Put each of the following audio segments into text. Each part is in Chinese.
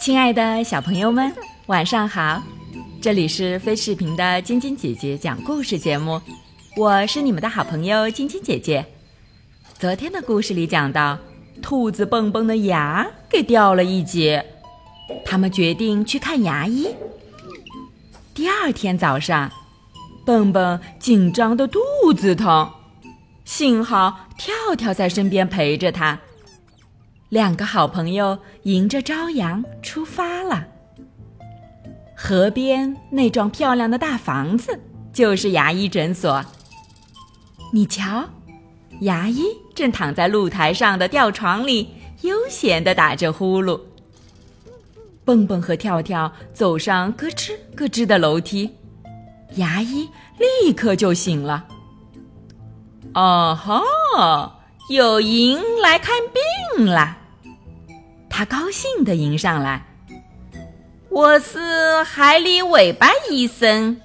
亲爱的小朋友们，晚上好！这里是飞视频的晶晶姐姐讲故事节目，我是你们的好朋友晶晶姐姐。昨天的故事里讲到，兔子蹦蹦的牙给掉了一截，他们决定去看牙医。第二天早上，蹦蹦紧张的肚子疼，幸好跳跳在身边陪着他。两个好朋友迎着朝阳出发了。河边那幢漂亮的大房子就是牙医诊所。你瞧，牙医正躺在露台上的吊床里，悠闲地打着呼噜。蹦蹦和跳跳走上咯吱咯吱的楼梯，牙医立刻就醒了。哦吼，有迎来看病啦！他高兴地迎上来。我是海狸尾巴医生，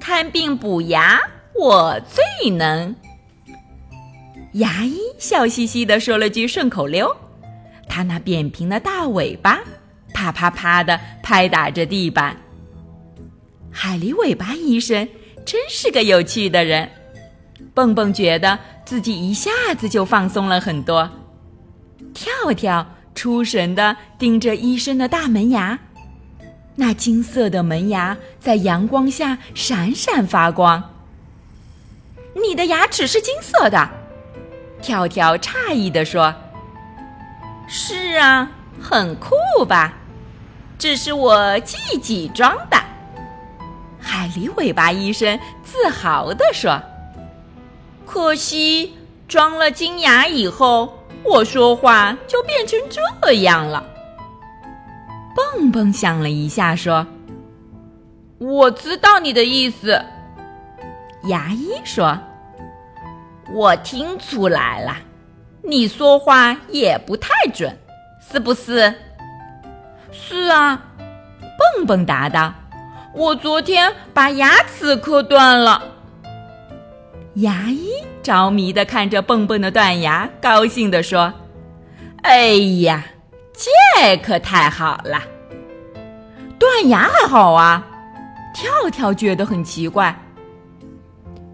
看病补牙我最能。牙医笑嘻嘻地说了句顺口溜，他那扁平的大尾巴啪啪啪地拍打着地板。海狸尾巴医生真是个有趣的人，蹦蹦觉得自己一下子就放松了很多。跳跳。出神的盯着医生的大门牙，那金色的门牙在阳光下闪闪发光。你的牙齿是金色的，跳跳诧异地说：“是啊，很酷吧？这是我自己装的。”海狸尾巴医生自豪地说：“可惜装了金牙以后。”我说话就变成这样了。蹦蹦想了一下，说：“我知道你的意思。”牙医说：“我听出来了，你说话也不太准，是不是？”“是啊。”蹦蹦答道，“我昨天把牙齿磕断了。”牙医着迷的看着蹦蹦的断牙，高兴地说：“哎呀，这可太好了！断牙还好啊。”跳跳觉得很奇怪。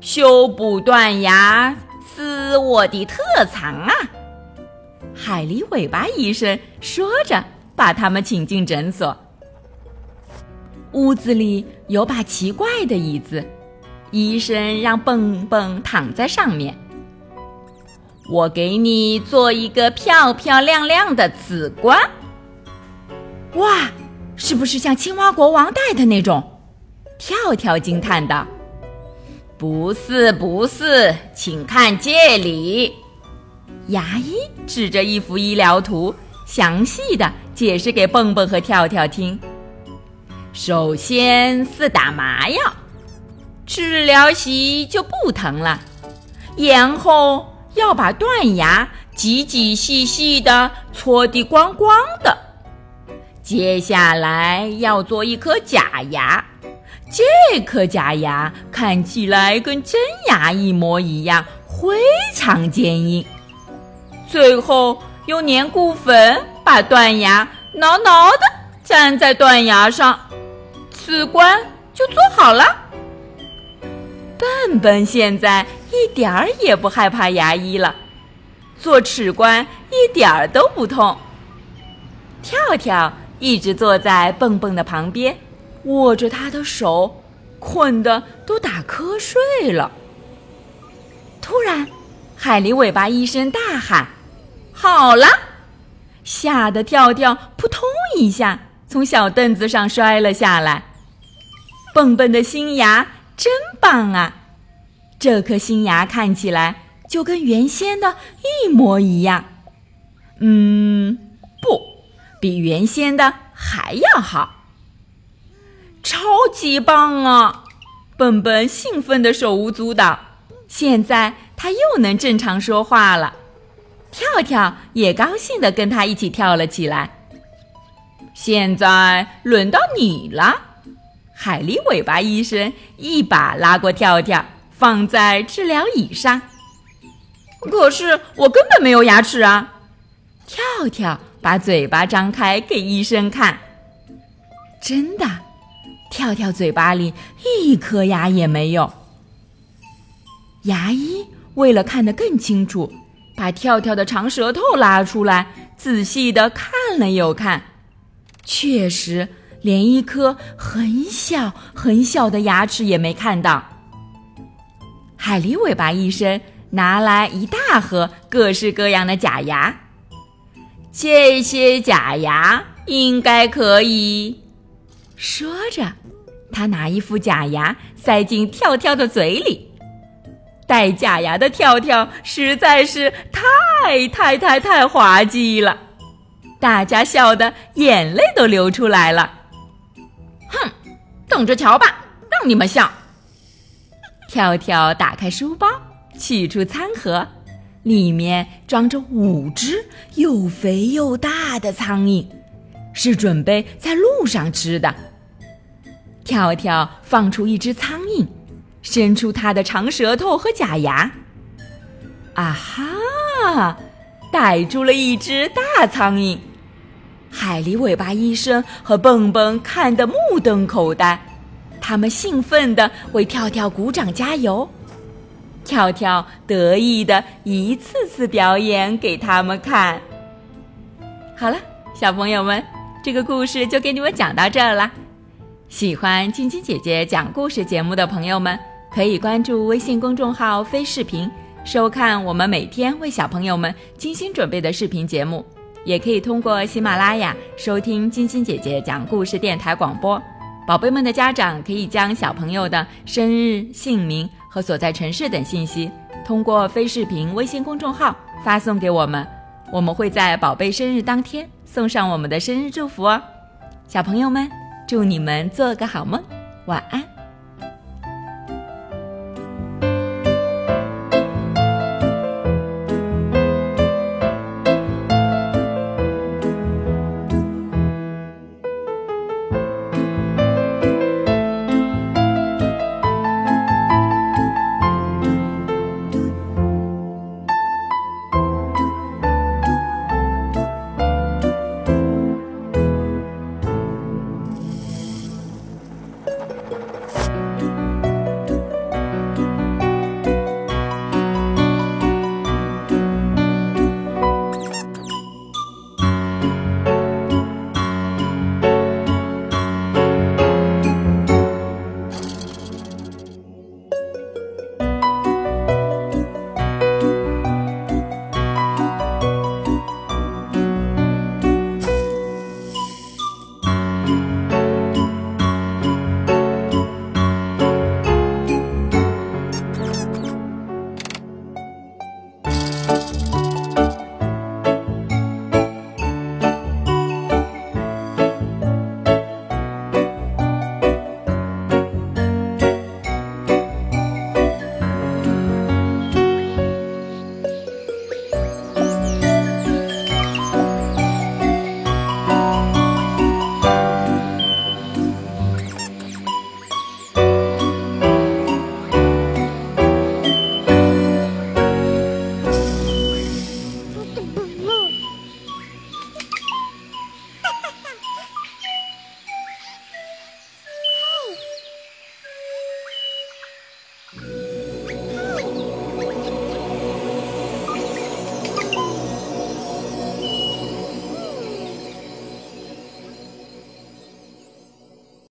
修补断牙是我的特长啊！海狸尾巴医生说着，把他们请进诊所。屋子里有把奇怪的椅子。医生让蹦蹦躺在上面。我给你做一个漂漂亮亮的紫冠。哇，是不是像青蛙国王戴的那种？跳跳惊叹道：“不是，不是，请看这里。”牙医指着一幅医疗图，详细的解释给蹦蹦和跳跳听。首先是打麻药。治疗席就不疼了，然后要把断牙挤挤细细的搓地光光的。接下来要做一颗假牙，这颗假牙看起来跟真牙一模一样，非常坚硬。最后用粘固粉把断牙牢牢的粘在断牙上，此关就做好了。笨笨现在一点儿也不害怕牙医了，做齿冠一点儿都不痛。跳跳一直坐在蹦蹦的旁边，握着他的手，困得都打瞌睡了。突然，海狸尾巴医生大喊：“好了！”吓得跳跳扑通一下从小凳子上摔了下来。蹦蹦的新牙。真棒啊！这颗新牙看起来就跟原先的一模一样。嗯，不，比原先的还要好。超级棒啊！笨笨兴奋的手舞足蹈。现在他又能正常说话了。跳跳也高兴的跟他一起跳了起来。现在轮到你了。海狸尾巴医生一把拉过跳跳，放在治疗椅上。可是我根本没有牙齿啊！跳跳把嘴巴张开给医生看，真的，跳跳嘴巴里一颗牙也没有。牙医为了看得更清楚，把跳跳的长舌头拉出来，仔细的看了又看，确实连一颗很小很小的牙齿也没看到。海狸尾巴医生拿来一大盒各式各样的假牙，这些假牙应该可以。说着，他拿一副假牙塞进跳跳的嘴里。戴假牙的跳跳实在是太太太太滑稽了，大家笑得眼泪都流出来了。哼，等着瞧吧，让你们笑。跳跳打开书包，取出餐盒，里面装着五只又肥又大的苍蝇，是准备在路上吃的。跳跳放出一只苍蝇，伸出它的长舌头和假牙，啊哈，逮住了一只大苍蝇。海狸尾巴医生和蹦蹦看得目瞪口呆。他们兴奋地为跳跳鼓掌加油，跳跳得意的一次次表演给他们看。好了，小朋友们，这个故事就给你们讲到这儿了。喜欢晶晶姐姐讲故事节目的朋友们，可以关注微信公众号“飞视频”，收看我们每天为小朋友们精心准备的视频节目。也可以通过喜马拉雅收听金星姐姐讲故事电台广播。宝贝们的家长可以将小朋友的生日、姓名和所在城市等信息，通过非视频微信公众号发送给我们，我们会在宝贝生日当天送上我们的生日祝福哦。小朋友们，祝你们做个好梦，晚安。